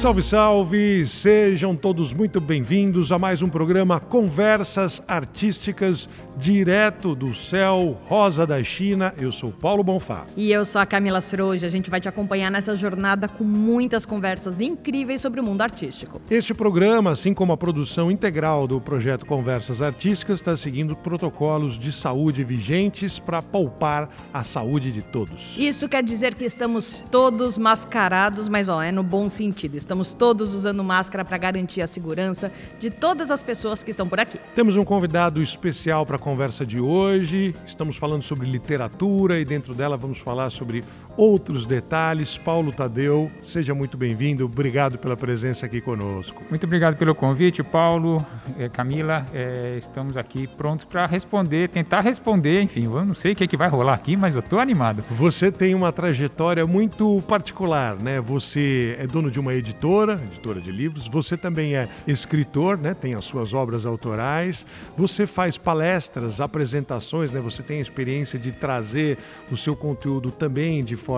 Salve, salve! Sejam todos muito bem-vindos a mais um programa Conversas Artísticas, direto do céu rosa da China. Eu sou Paulo Bonfá. E eu sou a Camila Sroja. A gente vai te acompanhar nessa jornada com muitas conversas incríveis sobre o mundo artístico. Este programa, assim como a produção integral do projeto Conversas Artísticas, está seguindo protocolos de saúde vigentes para poupar a saúde de todos. Isso quer dizer que estamos todos mascarados, mas ó, é no bom sentido Estamos todos usando máscara para garantir a segurança de todas as pessoas que estão por aqui. Temos um convidado especial para a conversa de hoje. Estamos falando sobre literatura e dentro dela vamos falar sobre outros detalhes. Paulo Tadeu, seja muito bem-vindo. Obrigado pela presença aqui conosco. Muito obrigado pelo convite, Paulo, eh, Camila. É, estamos aqui prontos para responder, tentar responder. Enfim, eu não sei o que, é que vai rolar aqui, mas eu estou animado. Você tem uma trajetória muito particular, né? Você é dono de uma editora, editora de livros. Você também é escritor, né? Tem as suas obras autorais. Você faz palestras, apresentações, né? Você tem a experiência de trazer o seu conteúdo também de forma,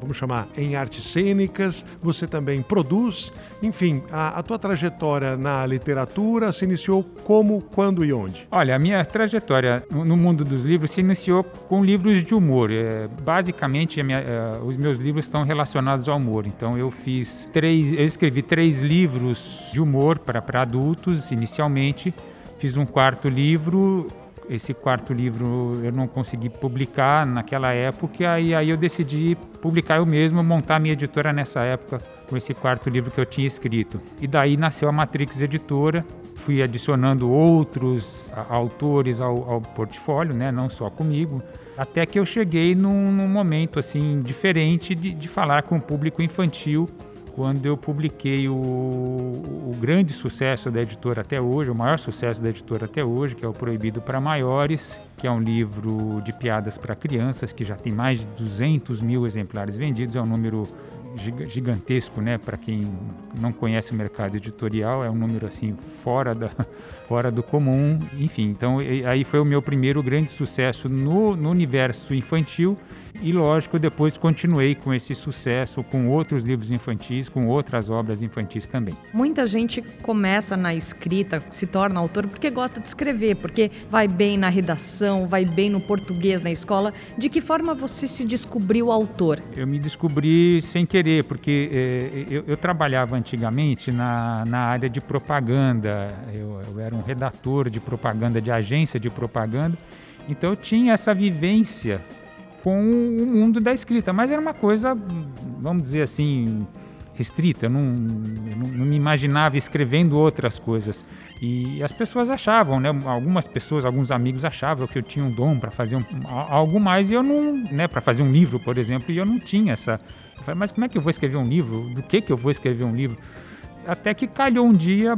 vamos chamar, em artes cênicas, você também produz. Enfim, a, a tua trajetória na literatura se iniciou como, quando e onde? Olha, a minha trajetória no mundo dos livros se iniciou com livros de humor. É, basicamente, minha, é, os meus livros estão relacionados ao humor. Então, eu fiz três, eu escrevi três livros de humor para adultos inicialmente. Fiz um quarto livro esse quarto livro eu não consegui publicar naquela época e aí eu decidi publicar eu mesmo, montar minha editora nessa época com esse quarto livro que eu tinha escrito. E daí nasceu a Matrix Editora. Fui adicionando outros autores ao, ao portfólio, né? não só comigo, até que eu cheguei num, num momento assim diferente de, de falar com o público infantil quando eu publiquei o, o, grande sucesso da editora até hoje, o maior sucesso da editora até hoje, que é o Proibido para Maiores, que é um livro de piadas para crianças, que já tem mais de 200 mil exemplares vendidos, é um número gigantesco, né? Para quem não conhece o mercado editorial, é um número assim fora da fora do comum. Enfim, então aí foi o meu primeiro grande sucesso no, no universo infantil e lógico, depois continuei com esse sucesso com outros livros infantis, com outras obras infantis também. Muita gente começa na escrita, se torna autor porque gosta de escrever, porque vai bem na redação, vai bem no português na escola. De que forma você se descobriu autor? Eu me descobri sem querer, porque é, eu, eu, trabalhava antigamente na, na área de propaganda. Eu, eu era um redator de propaganda, de agência de propaganda. Então eu tinha essa vivência com o mundo da escrita, mas era uma coisa, vamos dizer assim, restrita. Eu não, eu não, me imaginava escrevendo outras coisas. E as pessoas achavam, né? Algumas pessoas, alguns amigos achavam que eu tinha um dom para fazer um, algo mais e eu não, né? Para fazer um livro, por exemplo, e eu não tinha essa. Eu falei, mas como é que eu vou escrever um livro? Do que que eu vou escrever um livro? Até que calhou um dia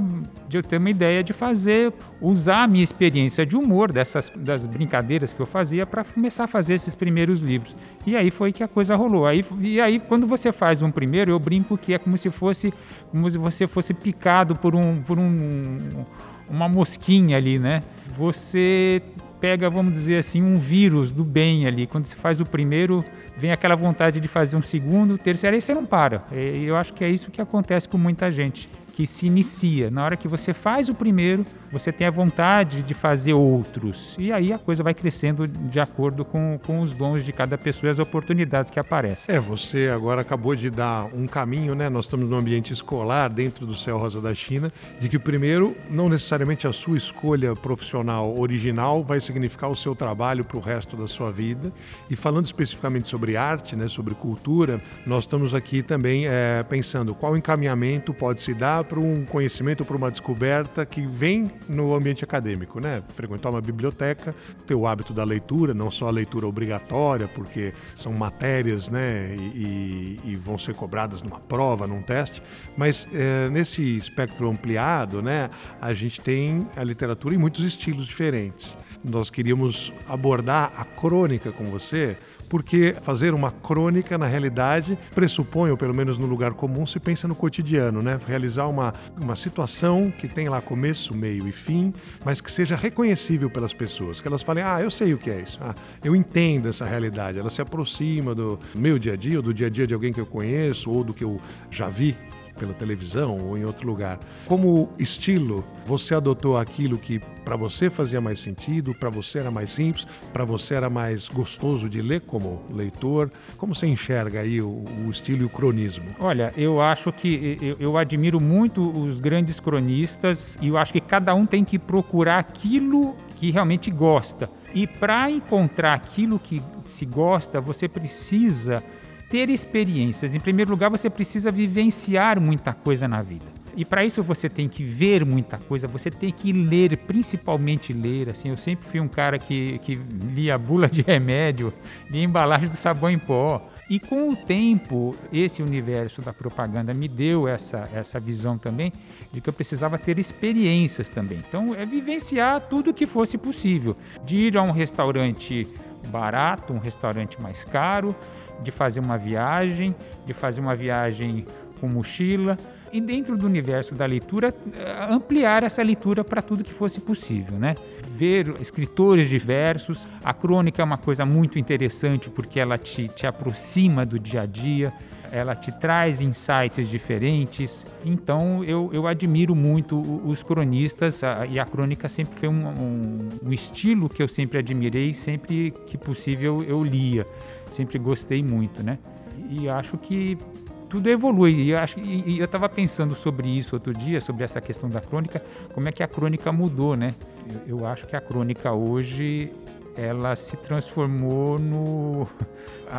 de eu ter uma ideia de fazer, usar a minha experiência de humor dessas das brincadeiras que eu fazia para começar a fazer esses primeiros livros. E aí foi que a coisa rolou. Aí, e aí quando você faz um primeiro, eu brinco que é como se fosse como se você fosse picado por um por um uma mosquinha ali, né? Você pega, vamos dizer assim, um vírus do bem ali. Quando você faz o primeiro, vem aquela vontade de fazer um segundo, terceiro, aí você não para. Eu acho que é isso que acontece com muita gente que se inicia. Na hora que você faz o primeiro, você tem a vontade de fazer outros. E aí a coisa vai crescendo de acordo com, com os dons de cada pessoa e as oportunidades que aparecem. É, você agora acabou de dar um caminho, né? Nós estamos no ambiente escolar, dentro do Céu Rosa da China, de que primeiro, não necessariamente a sua escolha profissional original vai significar o seu trabalho para o resto da sua vida. E falando especificamente sobre arte, né, sobre cultura, nós estamos aqui também é, pensando qual encaminhamento pode se dar para um conhecimento, para uma descoberta que vem no ambiente acadêmico, né? Frequentar uma biblioteca, ter o hábito da leitura, não só a leitura obrigatória, porque são matérias, né? E, e, vão ser cobradas numa prova, num teste, mas é, nesse espectro ampliado, né? A gente tem a literatura em muitos estilos diferentes. Nós queríamos abordar a crônica com você, porque fazer uma crônica, na realidade, pressupõe, ou pelo menos no lugar comum, se pensa no cotidiano, né? Realizar uma, uma situação que tem lá começo, meio e fim, mas que seja reconhecível pelas pessoas, que elas falem, ah, eu sei o que é isso, ah, eu entendo essa realidade, ela se aproxima do meu dia a dia, ou do dia a dia de alguém que eu conheço, ou do que eu já vi pela televisão ou em outro lugar. Como estilo, você adotou aquilo que para você fazia mais sentido, para você era mais simples, para você era mais gostoso de ler como leitor? Como você enxerga aí o, o estilo e o cronismo? Olha, eu acho que eu, eu admiro muito os grandes cronistas e eu acho que cada um tem que procurar aquilo que realmente gosta. E para encontrar aquilo que se gosta, você precisa ter experiências. Em primeiro lugar, você precisa vivenciar muita coisa na vida. E para isso você tem que ver muita coisa, você tem que ler, principalmente ler. Assim, eu sempre fui um cara que, que lia bula de remédio, lia embalagem do sabão em pó. E com o tempo, esse universo da propaganda me deu essa, essa visão também de que eu precisava ter experiências também. Então, é vivenciar tudo que fosse possível. De ir a um restaurante barato, um restaurante mais caro, de fazer uma viagem, de fazer uma viagem com mochila e dentro do universo da leitura eh, ampliar essa leitura para tudo que fosse possível, né? Ver escritores diversos, a crônica é uma coisa muito interessante porque ela te, te aproxima do dia a dia, ela te traz insights diferentes. Então eu, eu admiro muito os cronistas a, e a crônica sempre foi um, um, um estilo que eu sempre admirei, sempre que possível eu lia sempre gostei muito, né? E acho que tudo evolui. E eu, acho, e, eu estava pensando sobre isso outro dia, sobre essa questão da crônica, como é que a crônica mudou, né? Eu, eu acho que a crônica hoje ela se transformou no.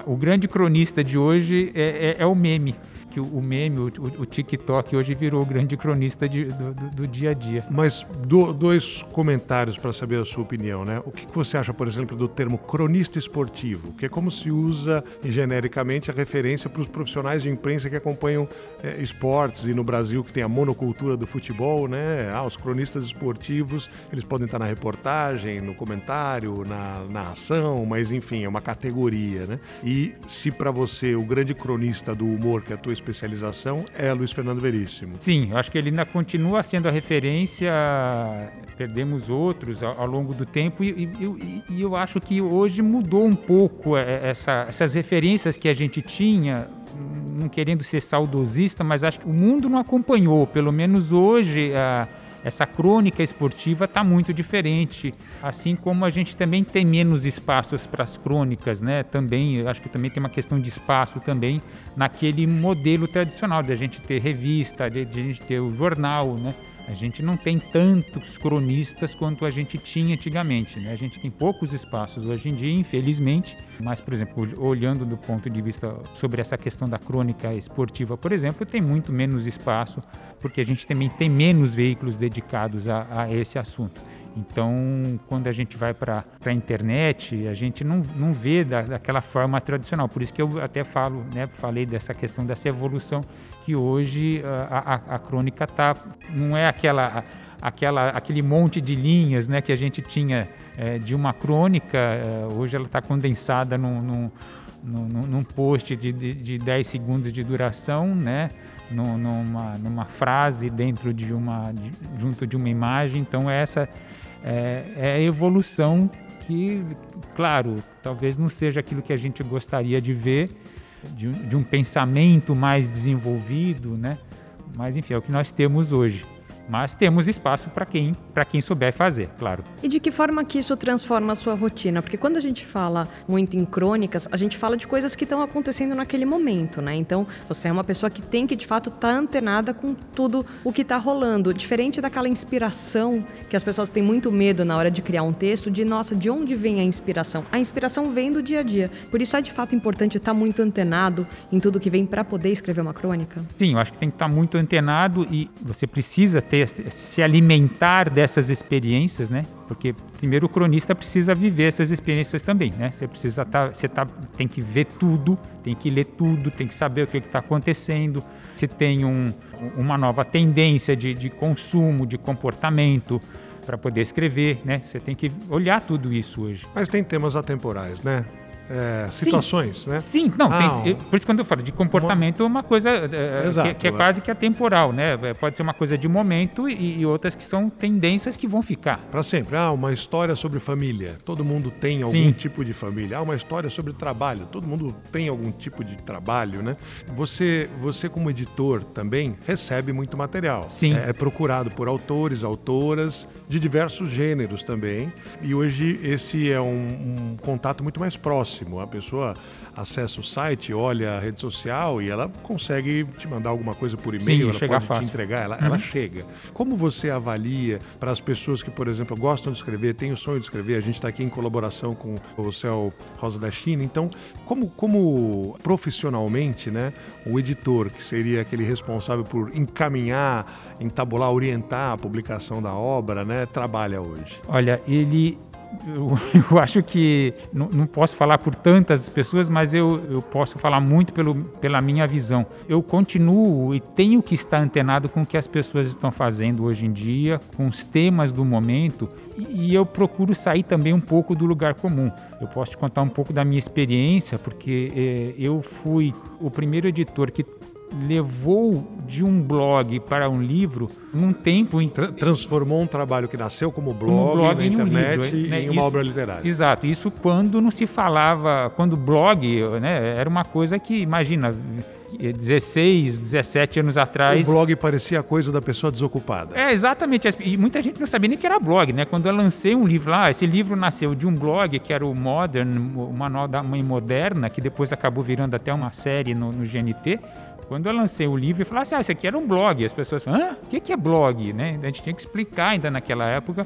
O grande cronista de hoje é, é, é o meme que o meme, o, o, TikTok hoje virou o grande cronista de, do, do, dia a dia. Mas do, dois comentários para saber a sua opinião, né? O que, que, você acha, por exemplo, do termo cronista esportivo, que é como se usa genericamente a referência para os profissionais de imprensa que acompanham é, esportes e no Brasil que tem a monocultura do futebol, né? Ah, os cronistas esportivos, eles podem estar na reportagem, no comentário, na narração, mas enfim, é uma categoria, né? E se para você o grande cronista do humor que é a tua especialização é Luiz Fernando Veríssimo. Sim, acho que ele ainda continua sendo a referência, perdemos outros ao, ao longo do tempo e, e, e, eu acho que hoje mudou um pouco é, essa, essas referências que a gente tinha não querendo ser saudosista, mas acho que o mundo não acompanhou, pelo menos hoje, a, essa crônica esportiva está muito diferente, assim como a gente também tem menos espaços para as crônicas, né? Também, eu acho que também tem uma questão de espaço também naquele modelo tradicional de a gente ter revista, de, de a gente ter o jornal, né? A gente não tem tantos cronistas quanto a gente tinha antigamente. Né? A gente tem poucos espaços hoje em dia, infelizmente. Mas, por exemplo, olhando do ponto de vista sobre essa questão da crônica esportiva, por exemplo, tem muito menos espaço, porque a gente também tem menos veículos dedicados a, a esse assunto. Então, quando a gente vai para a internet, a gente não, não vê da, daquela forma tradicional. Por isso que eu até falo, né, falei dessa questão dessa evolução que hoje a, a, a crônica tá, não é aquela, aquela, aquele monte de linhas né, que a gente tinha é, de uma crônica, é, hoje ela está condensada num, num, num, num, post de, de, de 10 segundos de duração, né? numa, numa frase dentro de uma de, junto de uma imagem então essa é, é, a evolução que claro talvez não seja aquilo que a gente gostaria de ver de um, de um pensamento mais desenvolvido, né? Mas enfim, é o que nós temos hoje. Mas temos espaço para quem, quem souber fazer, claro. E de que forma que isso transforma a sua rotina? Porque quando a gente fala muito em crônicas, a gente fala de coisas que estão acontecendo naquele momento, né? Então, você é uma pessoa que tem que, de fato, estar tá antenada com tudo o que está rolando. Diferente daquela inspiração que as pessoas têm muito medo na hora de criar um texto, de, nossa, de onde vem a inspiração? A inspiração vem do dia a dia. Por isso é, de fato, importante estar tá muito antenado em tudo que vem para poder escrever uma crônica? Sim, eu acho que tem que estar tá muito antenado e você precisa ter se alimentar dessas experiências, né? Porque primeiro o cronista precisa viver essas experiências também, né? Você precisa tá, você tá, tem que ver tudo, tem que ler tudo, tem que saber o que está acontecendo. Se tem um, uma nova tendência de, de consumo, de comportamento, para poder escrever, né? Você tem que olhar tudo isso hoje. Mas tem temas atemporais, né? É, situações, Sim. né? Sim, não, ah, tem, por isso quando eu falo de comportamento, é uma coisa é, Exato, que, que, é, é quase que atemporal, né? É, pode ser uma coisa de momento e, e outras que são tendências que vão ficar. Para sempre. Ah, uma história sobre família. Todo mundo tem algum Sim. tipo de família. Ah, uma história sobre trabalho. Todo mundo tem algum tipo de trabalho, né? Você, você como editor também recebe muito material. Sim. É, é procurado por autores, autoras de diversos gêneros também. E hoje esse é um, um contato muito mais próximo próximo. A pessoa acessa o site, olha a rede social e ela consegue te mandar alguma coisa por e-mail, ela pode fácil. te entregar, ela, uhum. ela chega. Como você avalia para as pessoas que, por exemplo, gostam de escrever, têm o sonho de escrever, a gente está aqui em colaboração com o Céu Rosa da China, então, como, como profissionalmente, né, o editor, que seria aquele responsável por encaminhar, entabular, orientar a publicação da obra, né, trabalha hoje? Olha, ele eu, eu, acho que não, não, posso falar por tantas pessoas, mas eu, eu posso falar muito pelo, pela minha visão. Eu continuo e tenho que estar antenado com o que as pessoas estão fazendo hoje em dia, com os temas do momento, e, eu procuro sair também um pouco do lugar comum. Eu posso te contar um pouco da minha experiência, porque eh, eu fui o primeiro editor que levou de um blog para um livro num tempo em Tra transformou um trabalho que nasceu como blog, como blog na internet um livro, né? em uma isso, obra literária. Exato, isso quando não se falava, quando blog, né, era uma coisa que imagina 16, 17 anos atrás. O blog parecia a coisa da pessoa desocupada. É, exatamente. E muita gente não sabia nem que era blog, né? Quando eu lancei um livro lá, esse livro nasceu de um blog que era o Modern, o Manual da Mãe Moderna, que depois acabou virando até uma série no, no GNT. Quando eu lancei o livro, eu falei assim, ah, isso aqui era um blog. As pessoas falam, hã? O que é blog? Né? A gente tinha que explicar ainda naquela época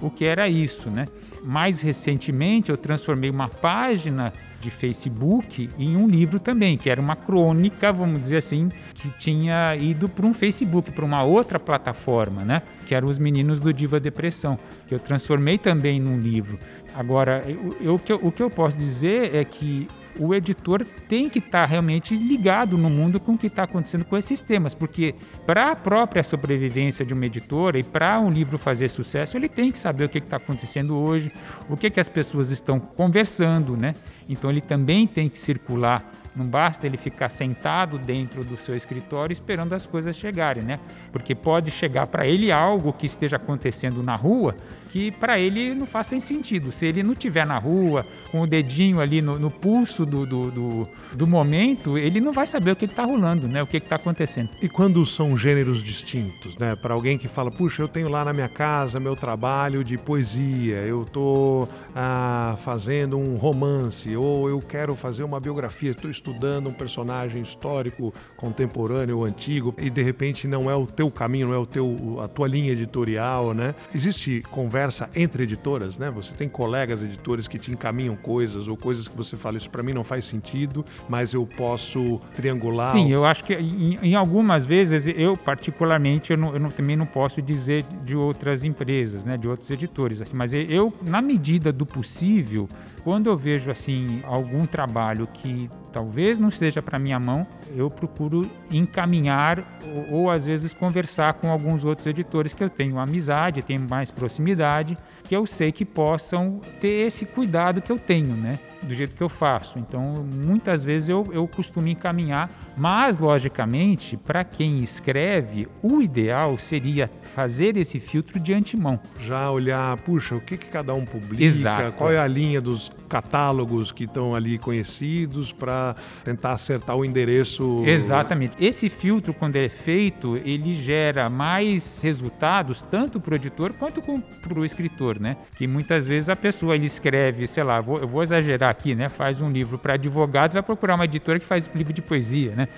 o que era isso, né? Mais recentemente, eu transformei uma página de Facebook em um livro também, que era uma crônica, vamos dizer assim, que tinha ido para um Facebook, para uma outra plataforma, né? Que eram os meninos do Diva Depressão, que eu transformei também num livro. Agora, eu, o que eu posso dizer é que o editor tem que estar tá realmente ligado no mundo com o que está acontecendo com esses temas, porque para a própria sobrevivência de uma editora e para um livro fazer sucesso, ele tem que saber o que está acontecendo hoje, o que, que as pessoas estão conversando, né? Então ele também tem que circular não basta ele ficar sentado dentro do seu escritório esperando as coisas chegarem, né? Porque pode chegar para ele algo que esteja acontecendo na rua que para ele não faz sentido. Se ele não estiver na rua, com o dedinho ali no, no pulso do, do, do, do, momento, ele não vai saber o que está rolando, né? O que está acontecendo. E quando são gêneros distintos, né? Para alguém que fala, puxa, eu tenho lá na minha casa meu trabalho de poesia, eu estou ah, fazendo um romance, ou eu quero fazer uma biografia, estou estudando um personagem histórico, contemporâneo ou antigo, e de repente não é o teu caminho, não é o teu, a tua linha editorial, né? Existe conversa entre editoras, né? Você tem colegas editores que te encaminham coisas, ou coisas que você fala, isso para mim não faz sentido, mas eu posso triangular. Sim, eu acho que em, em algumas vezes, eu particularmente, eu, não, eu não, também não posso dizer de outras empresas, né? De outros editores, assim, mas eu, na medida do possível, quando eu vejo assim algum trabalho que talvez não esteja para minha mão, eu procuro encaminhar ou, ou, às vezes conversar com alguns outros editores que eu tenho amizade, tenho mais proximidade, que eu sei que possam ter esse cuidado que eu tenho, né? Do jeito que eu faço. Então, muitas vezes eu, eu costumo encaminhar, mas, logicamente, para quem escreve, o ideal seria fazer esse filtro de antemão. Já olhar, puxa, o que, que cada um publica, Exato. qual é a linha dos catálogos que estão ali conhecidos para tentar acertar o endereço. Exatamente. Esse filtro, quando é feito, ele gera mais resultados tanto para o editor quanto para o escritor, né? Que muitas vezes a pessoa ele escreve, sei lá, vou, eu vou exagerar aqui, né? Faz um livro para advogados, vai procurar uma editora que faz livro de poesia, né?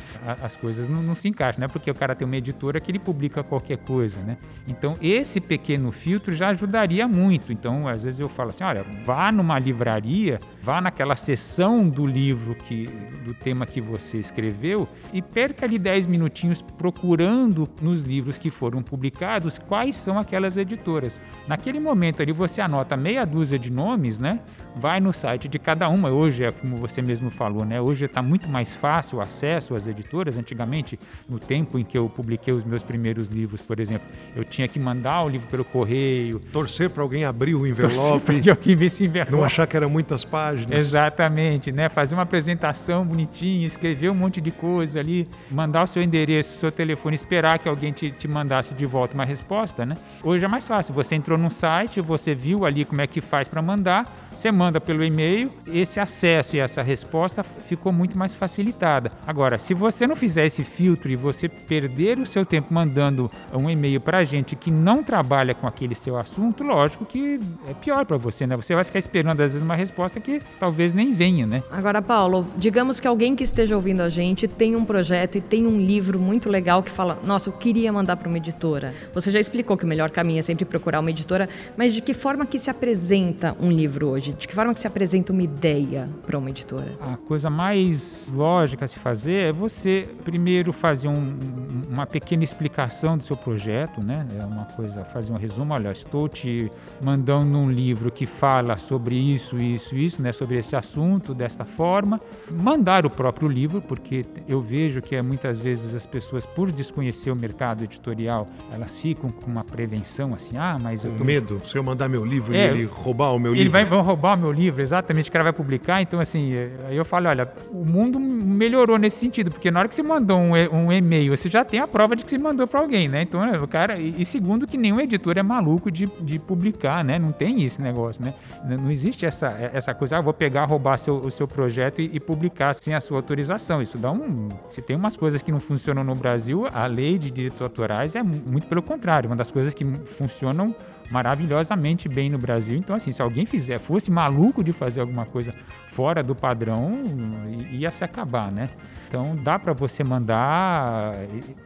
As coisas não, não se encaixam, né? Porque o cara tem uma editora que ele publica qualquer coisa, né? Então esse pequeno filtro já ajudaria muito. Então às vezes eu falo assim, olha, vá numa livraria vá naquela sessão do livro que do tema que você escreveu e perca ali 10 minutinhos procurando nos livros que foram publicados quais são aquelas editoras. Naquele momento ali você anota meia dúzia de nomes, né? Vai no site de cada uma. Hoje é como você mesmo falou, né? Hoje está muito mais fácil o acesso às editoras. Antigamente, no tempo em que eu publiquei os meus primeiros livros, por exemplo, eu tinha que mandar o livro pelo correio. Torcer para alguém abrir o envelope. Que alguém visse envelope. Não achar que eram muitas páginas. Exatamente, né? Fazer uma apresentação bonitinha, escrever um monte de coisa ali, mandar o seu endereço, o seu telefone, esperar que alguém te, te mandasse de volta uma resposta, né? Hoje é mais fácil. Você entrou num site, você viu ali como é que faz para mandar, você manda pelo e-mail, esse acesso e essa resposta ficou muito mais facilitada. Agora, se você não fizer esse filtro e você perder o seu tempo mandando um e-mail para gente que não trabalha com aquele seu assunto, lógico que é pior para você, né? Você vai ficar esperando às vezes uma resposta que talvez nem venha, né? Agora, Paulo, digamos que alguém que esteja ouvindo a gente tem um projeto e tem um livro muito legal que fala: Nossa, eu queria mandar para uma editora. Você já explicou que o melhor caminho é sempre procurar uma editora, mas de que forma que se apresenta um livro hoje? De que forma que se apresenta uma ideia para uma editora? A coisa mais lógica a se fazer é você primeiro fazer um, uma pequena explicação do seu projeto, né? É uma coisa, fazer um resumo. Olha, estou te mandando um livro que fala sobre isso, isso, isso, né? Sobre esse assunto desta forma. Mandar o próprio livro, porque eu vejo que é, muitas vezes as pessoas, por desconhecer o mercado editorial, elas ficam com uma prevenção assim, ah, mas eu tô... medo, se eu mandar meu livro É, e ele roubar o meu Ele livro. vai vão roubar o meu livro, exatamente, o cara vai publicar. Então, assim, é, aí eu falo, olha, o mundo melhorou nesse sentido, porque na hora que você mandou um, um e-mail, você já tem a prova de que você mandou para alguém, né? Então, é, o cara. E, segundo, que nenhum editor é maluco de, de publicar, né? Não tem esse negócio, né? Não existe essa, essa coisa, ah, vou pegar, roubar seu, o seu projeto e, e publicar sem a sua autorização. Isso dá um. Se tem umas coisas que não funcionam no Brasil, a lei de direitos autorais é mu- muito pelo contrário. Uma das coisas que funcionam maravilhosamente bem no Brasil. Então, assim, se alguém fizer, fosse maluco de fazer alguma coisa fora do padrão, ia se acabar, né? Então, dá para você mandar,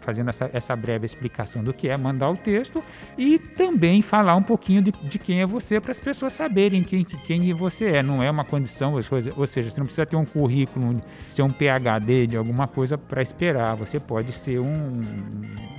fazendo essa, essa breve explicação do que é, mandar o texto e também falar um pouquinho de, de quem é você para as pessoas saberem quem, quem você é. Não é uma condição, ou seja, você não precisa ter um currículo, ser um PhD de alguma coisa para esperar. Você pode ser um,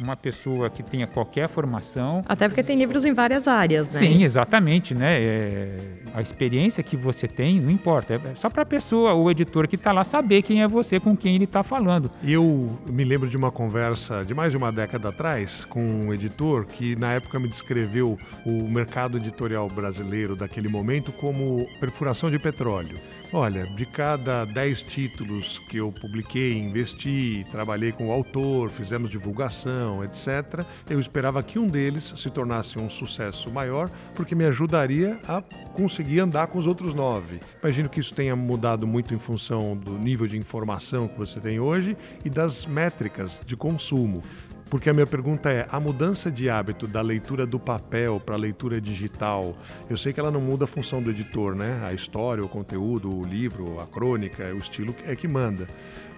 uma pessoa que tenha qualquer formação, Até porque tem livros em várias áreas, né? Sim, exatamente, né? É, a experiência que você tem não importa, é só para a pessoa, o editor que está lá saber quem é você, com quem ele está falando. Eu me lembro de uma conversa de mais de uma década atrás com um editor que na época me descreveu o mercado editorial brasileiro daquele momento como perfuração de petróleo. Olha, de cada 10 títulos que eu publiquei, investi, trabalhei com o autor, fizemos divulgação, etc., eu esperava que um deles se tornasse um sucesso maior, porque me ajudaria a conseguir andar com os outros nove. Imagino que isso tenha mudado muito em função do nível de informação que você tem hoje e das métricas de consumo. Porque a minha pergunta é: a mudança de hábito da leitura do papel para a leitura digital, eu sei que ela não muda a função do editor, né? A história, o conteúdo, o livro, a crônica, o estilo é que manda.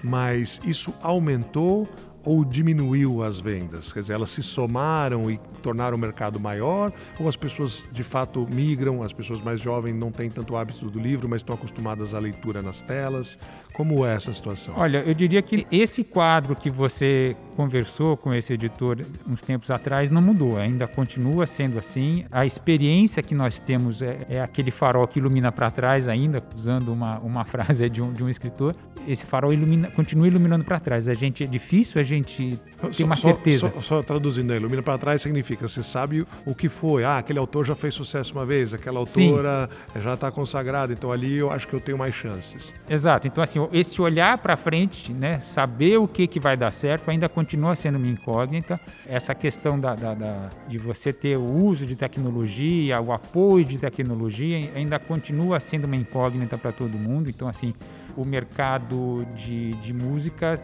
Mas isso aumentou ou diminuiu as vendas? Quer dizer, elas se somaram e tornaram o mercado maior? Ou as pessoas de fato migram, as pessoas mais jovens não têm tanto hábito do livro, mas estão acostumadas à leitura nas telas? Como é essa situação? Olha, eu diria que esse quadro que você conversou com esse editor uns tempos atrás não mudou, ainda continua sendo assim. A experiência que nós temos é, é aquele farol que ilumina para trás ainda, usando uma, uma frase de um, de um escritor. Esse farol ilumina, continua iluminando para trás. A gente é difícil a gente ter uma Só- certeza. Só, só traduzindo aí, ilumina para trás significa você sabe o que foi. Ah, aquele autor já fez sucesso uma vez, aquela Sim. autora já está consagrada, então ali eu acho que eu tenho mais chances. Exato. Então, assim, esse olhar para frente, né, saber o que, que vai dar certo, ainda continua sendo uma incógnita. Essa questão da, da- da- de você ter o uso de tecnologia, o apoio de tecnologia, ainda continua sendo uma incógnita para todo mundo. Então, assim, o mercado de, de música,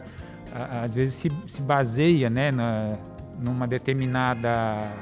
às vezes, se, se baseia, né, na, numa determinada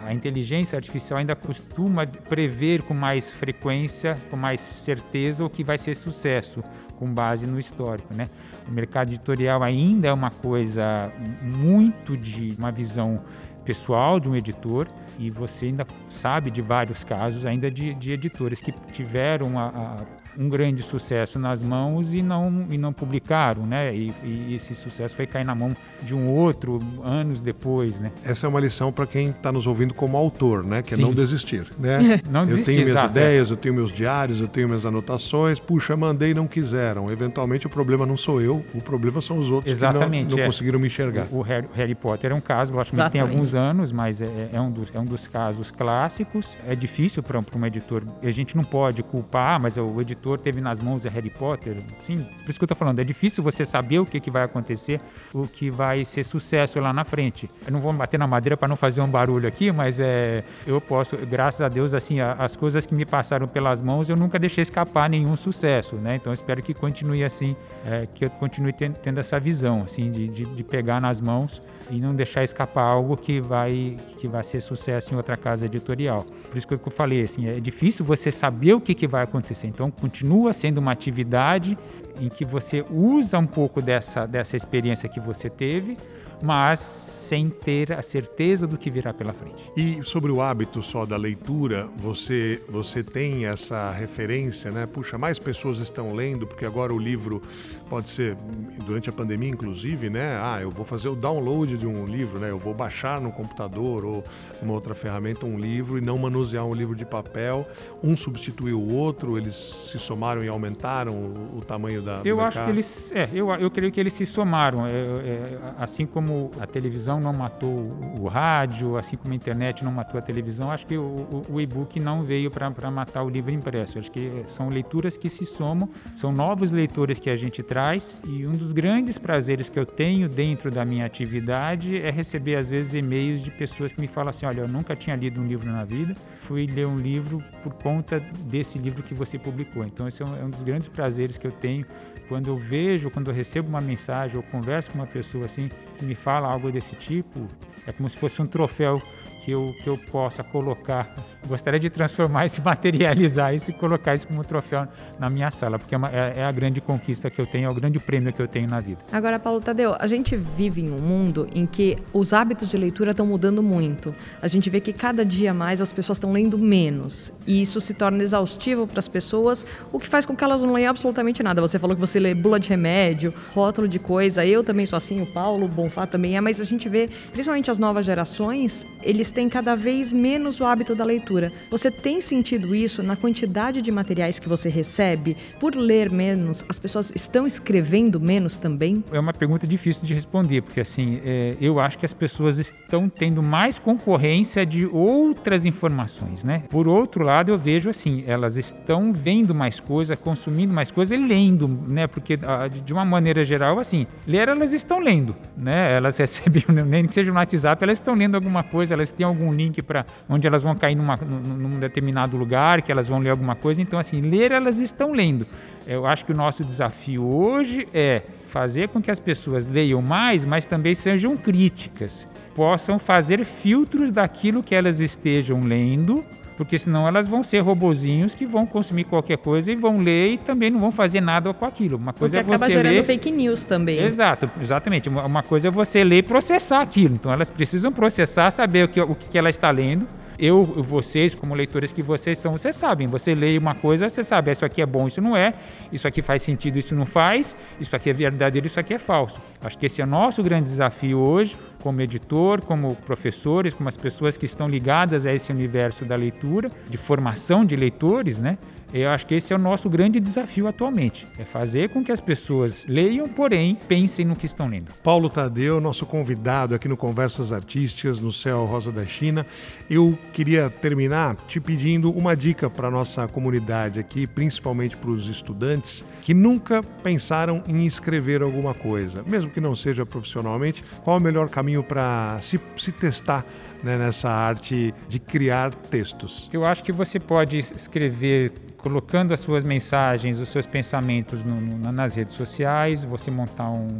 a inteligência artificial ainda costuma prever com mais frequência, com mais certeza o que vai ser sucesso com base no histórico, né? O mercado editorial ainda é uma coisa muito de uma visão pessoal de um editor e você ainda sabe de vários casos ainda de, de editores que tiveram a, a um grande sucesso nas mãos e não, e não publicaram, né? E, e esse sucesso foi cair na mão de um outro anos depois, né? Essa é uma lição para quem está nos ouvindo como autor, né? Que Sim. é não desistir, né? não desistir, eu tenho minhas exato, é. ideias, é. eu tenho meus diários, eu tenho minhas anotações. Puxa, mandei, não quiseram. Eventualmente o problema não sou eu, o problema são os outros Exatamente, que não, não é. conseguiram me enxergar. O, o Harry, Harry, Potter é um caso, lógico que tem alguns anos, mas é, é, um dos, é um dos casos clássicos. É difícil para um editor. A gente não pode culpar, mas o editor teve nas mãos o Harry Potter. Sim, por isso que eu estou falando. É difícil você saber o que, que vai acontecer, o que vai ser sucesso lá na frente. Eu não vou bater na madeira para não fazer um barulho aqui, mas é, eu posso, graças a Deus, assim, as coisas que me passaram pelas mãos, eu nunca deixei escapar nenhum sucesso, né? Então, espero que continue assim, é, que eu continue tendo, tendo, essa visão, assim, de, de, de pegar nas mãos e não deixar escapar algo que vai que vai ser sucesso em outra casa editorial. Por isso que eu falei assim, é difícil você saber o que, que vai acontecer. Então continua sendo uma atividade em que você usa um pouco dessa dessa experiência que você teve mas sem ter a certeza do que virá pela frente. E sobre o hábito só da leitura, você você tem essa referência, né? Puxa, mais pessoas estão lendo porque agora o livro pode ser durante a pandemia inclusive, né? Ah, eu vou fazer o download de um livro, né? Eu vou baixar no computador ou uma outra ferramenta um livro e não manusear um livro de papel. Um substituiu o outro, eles se somaram e aumentaram o, o tamanho da Eu acho que eles, é, eu, eu creio que eles se somaram, é, é, assim como como a televisão não matou o rádio, assim como a internet não matou a televisão, acho que o, o, o e-book não veio para matar o livro impresso. Acho que são leituras que se somam, são novos leitores que a gente traz e um dos grandes prazeres que eu tenho dentro da minha atividade é receber às vezes e-mails de pessoas que me falam assim, olha, eu nunca tinha lido um livro na vida, fui ler um livro por conta desse livro que você publicou. Então esse é um, é um dos grandes prazeres que eu tenho quando eu vejo, quando eu recebo uma mensagem ou converso com uma pessoa assim que me fala algo desse tipo, é como se fosse um troféu que eu, que eu possa colocar. Gostaria de transformar isso, materializar isso e colocar isso como troféu na minha sala, porque é, uma, é, é, a grande conquista que eu tenho, é o grande prêmio que eu tenho na vida. Agora, Paulo Tadeu, a gente vive em um mundo em que os hábitos de leitura estão mudando muito. A gente vê que cada dia mais as pessoas estão lendo menos e isso se torna exaustivo para as pessoas, o que faz com que elas não leiam absolutamente nada. Você falou que você lê bula de remédio, rótulo de coisa, eu também sou assim, o Paulo, o Bonfá também é, mas a gente vê, principalmente as novas gerações, eles têm cada vez menos o hábito da leitura. Você tem sentido isso na quantidade de materiais que você recebe? Por ler menos, as pessoas estão escrevendo menos também? É uma pergunta difícil de responder, porque assim, é, eu acho que as pessoas estão tendo mais concorrência de outras informações, né? Por outro lado, eu vejo assim, elas estão vendo mais coisa, consumindo mais coisa e lendo, né? Porque de uma maneira geral, assim, ler elas estão lendo, né? Elas recebem, nem que seja no WhatsApp, elas estão lendo alguma coisa, elas têm algum link para onde elas vão cair numa, num determinado lugar, que elas vão ler alguma coisa. Então, assim, ler elas estão lendo. Eu acho que o nosso desafio hoje é fazer com que as pessoas leiam mais, mas também sejam críticas, possam fazer filtros daquilo que elas estejam lendo porque senão elas vão ser robozinhos que vão consumir qualquer coisa e vão ler e também não vão fazer nada com aquilo. Uma coisa porque é você acaba gerando ler... fake news também. Exato, exatamente. Uma coisa é você ler e processar aquilo. Então elas precisam processar, saber o que, o que ela está lendo eu, vocês, como leitores que vocês são, vocês sabem. Você lê uma coisa, você sabe, isso aqui é bom, isso não é, isso aqui faz sentido, isso não faz, isso aqui é verdadeiro, isso aqui é falso. Acho que esse é o nosso grande desafio hoje, como editor, como professores, como as pessoas que estão ligadas a esse universo da leitura, de formação de leitores, né? Eu acho que esse é o nosso grande desafio atualmente, é fazer com que as pessoas leiam, porém pensem no que estão lendo. Paulo Tadeu, nosso convidado aqui no Conversas Artísticas no Céu Rosa da China. Eu queria terminar te pedindo uma dica para nossa comunidade aqui, principalmente para os estudantes que nunca pensaram em escrever alguma coisa, mesmo que não seja profissionalmente. Qual é o melhor caminho para se, se testar né, nessa arte de criar textos? Eu acho que você pode escrever colocando as suas mensagens, os seus pensamentos no, no, nas redes sociais, você montar um,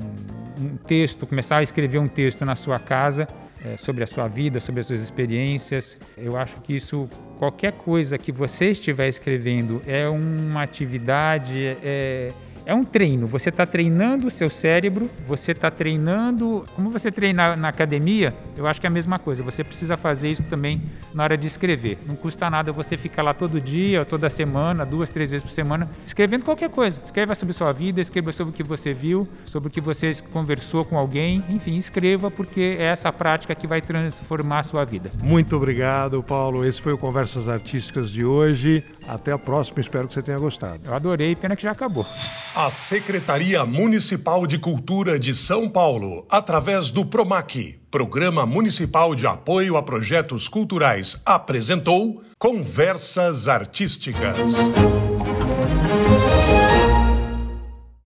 um, texto, começar a escrever um texto na sua casa é, sobre a sua vida, sobre as suas experiências. Eu acho que isso, qualquer coisa que você estiver escrevendo, é uma atividade, é, é um treino. Você está treinando o seu cérebro, você está treinando. Como você treina na academia, eu acho que é a mesma coisa. Você precisa fazer isso também na hora de escrever. Não custa nada você ficar lá todo dia, toda semana, duas, três vezes por semana, escrevendo qualquer coisa. Escreva sobre sua vida, escreva sobre o que você viu, sobre o que você conversou com alguém. Enfim, escreva, porque é essa prática que vai transformar a sua vida. Muito obrigado, Paulo. Esse foi o Conversas Artísticas de hoje. Até a próxima, espero que você tenha gostado. Eu adorei, pena que já acabou. A Secretaria Municipal de Cultura de São Paulo, através do PROMAC, Programa Municipal de Apoio a Projetos Culturais, apresentou Conversas Artísticas.